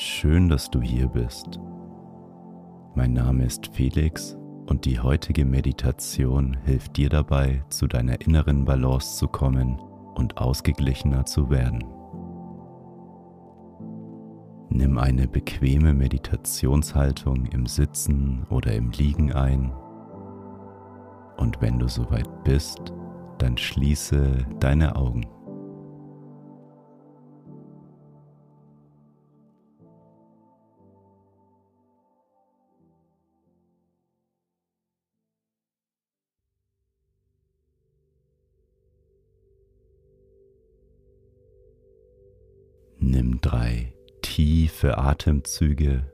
Schön, dass du hier bist. Mein Name ist Felix und die heutige Meditation hilft dir dabei, zu deiner inneren Balance zu kommen und ausgeglichener zu werden. Nimm eine bequeme Meditationshaltung im Sitzen oder im Liegen ein und wenn du soweit bist, dann schließe deine Augen. Nimm drei tiefe Atemzüge.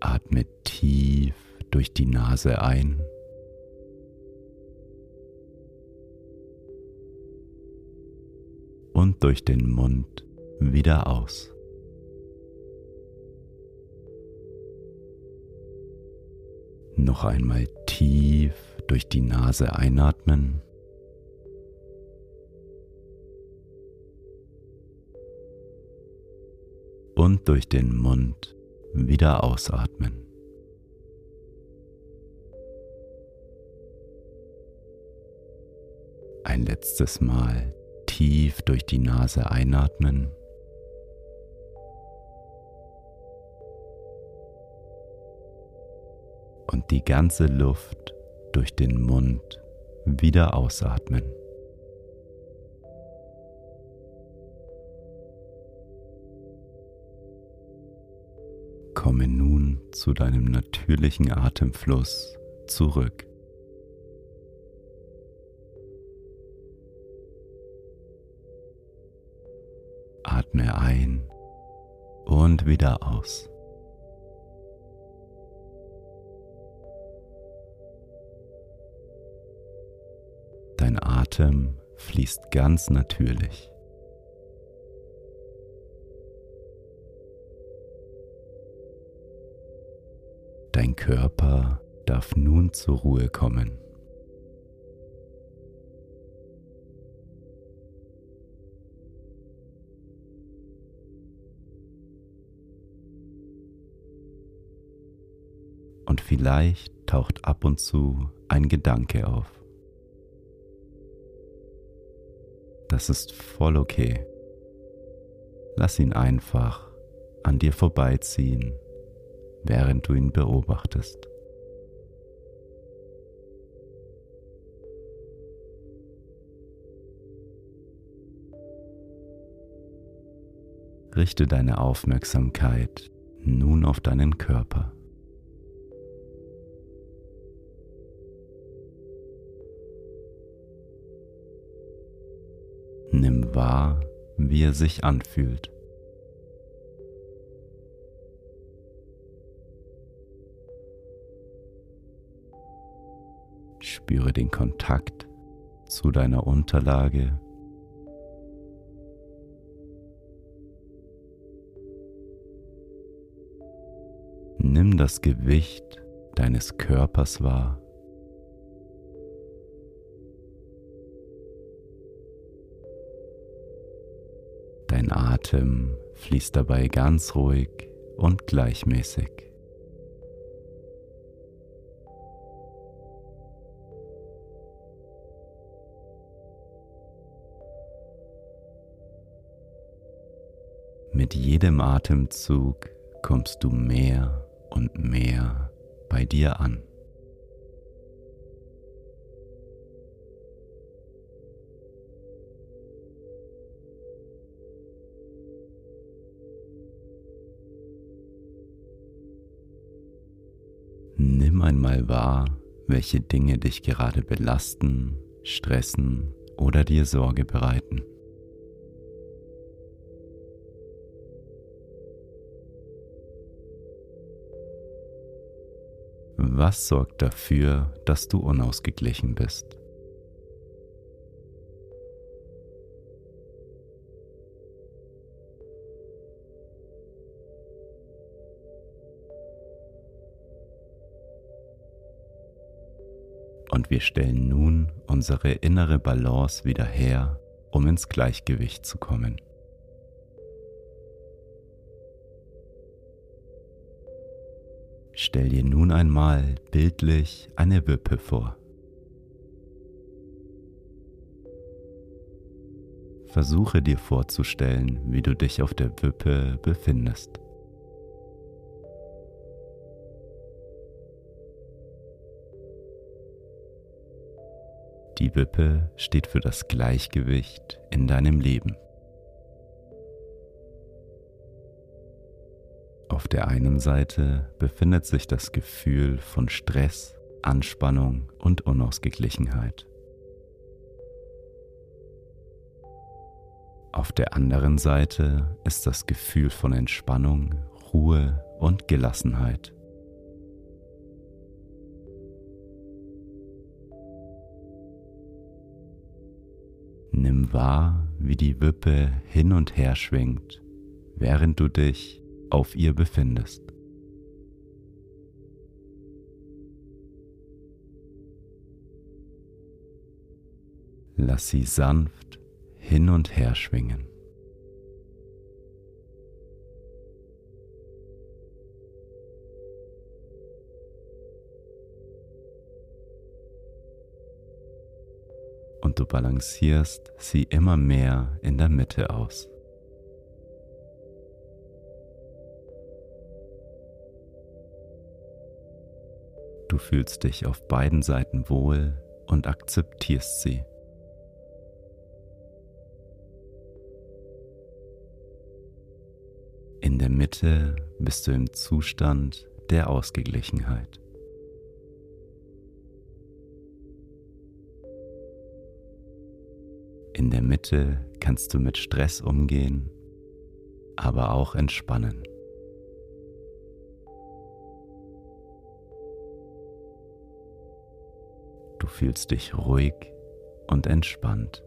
Atme tief durch die Nase ein. Und durch den Mund wieder aus. Noch einmal tief durch die Nase einatmen. Und durch den Mund wieder ausatmen. Ein letztes Mal tief durch die Nase einatmen. Und die ganze Luft durch den Mund wieder ausatmen. Komme nun zu deinem natürlichen Atemfluss zurück. Atme ein und wieder aus. Dein Atem fließt ganz natürlich. Dein Körper darf nun zur Ruhe kommen. Und vielleicht taucht ab und zu ein Gedanke auf. Das ist voll okay. Lass ihn einfach an dir vorbeiziehen während du ihn beobachtest. Richte deine Aufmerksamkeit nun auf deinen Körper. Nimm wahr, wie er sich anfühlt. Spüre den Kontakt zu deiner Unterlage. Nimm das Gewicht deines Körpers wahr. Dein Atem fließt dabei ganz ruhig und gleichmäßig. Mit jedem Atemzug kommst du mehr und mehr bei dir an. Nimm einmal wahr, welche Dinge dich gerade belasten, stressen oder dir Sorge bereiten. Was sorgt dafür, dass du unausgeglichen bist? Und wir stellen nun unsere innere Balance wieder her, um ins Gleichgewicht zu kommen. Stell dir nun einmal bildlich eine Wippe vor. Versuche dir vorzustellen, wie du dich auf der Wippe befindest. Die Wippe steht für das Gleichgewicht in deinem Leben. Auf der einen Seite befindet sich das Gefühl von Stress, Anspannung und Unausgeglichenheit. Auf der anderen Seite ist das Gefühl von Entspannung, Ruhe und Gelassenheit. Nimm wahr, wie die Wippe hin und her schwingt, während du dich auf ihr befindest. Lass sie sanft hin und her schwingen. und du balancierst sie immer mehr in der Mitte aus. Du fühlst dich auf beiden Seiten wohl und akzeptierst sie. In der Mitte bist du im Zustand der Ausgeglichenheit. In der Mitte kannst du mit Stress umgehen, aber auch entspannen. Du fühlst dich ruhig und entspannt.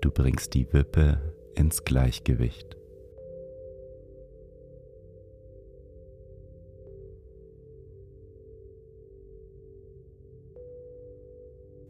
Du bringst die Wippe ins Gleichgewicht.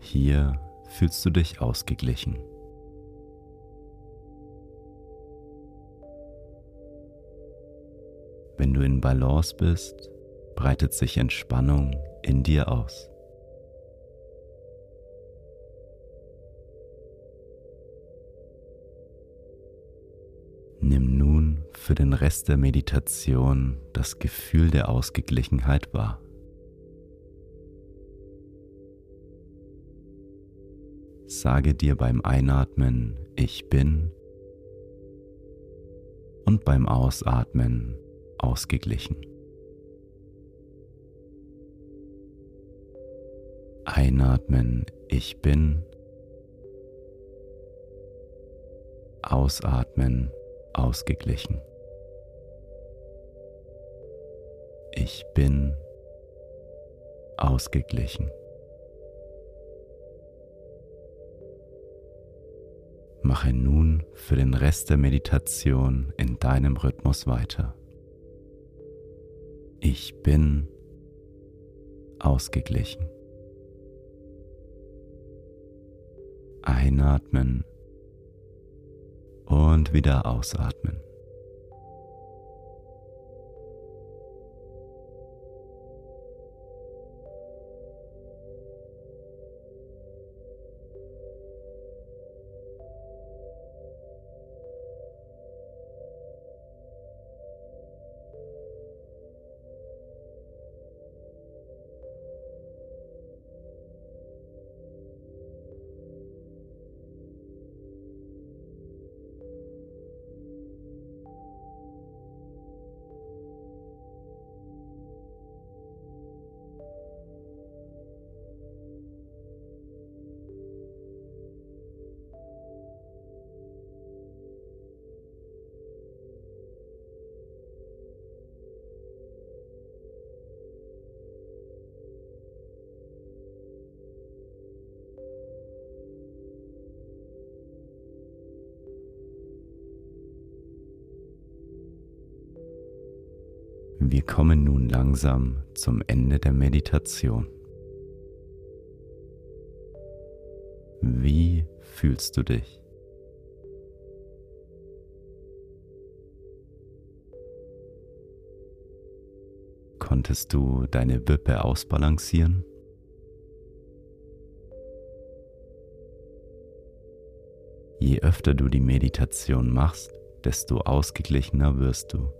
Hier fühlst du dich ausgeglichen. Wenn du in Balance bist, breitet sich Entspannung in dir aus. Nimm nun für den Rest der Meditation das Gefühl der Ausgeglichenheit wahr. Sage dir beim Einatmen Ich bin und beim Ausatmen ausgeglichen. Einatmen Ich bin. Ausatmen ausgeglichen. Ich bin ausgeglichen. Mache nun für den Rest der Meditation in deinem Rhythmus weiter. Ich bin ausgeglichen. Einatmen und wieder ausatmen. Wir kommen nun langsam zum Ende der Meditation. Wie fühlst du dich? Konntest du deine Wippe ausbalancieren? Je öfter du die Meditation machst, desto ausgeglichener wirst du.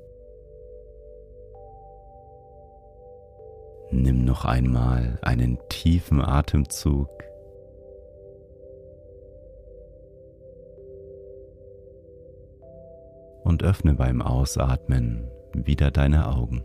Nimm noch einmal einen tiefen Atemzug. Und öffne beim Ausatmen wieder deine Augen.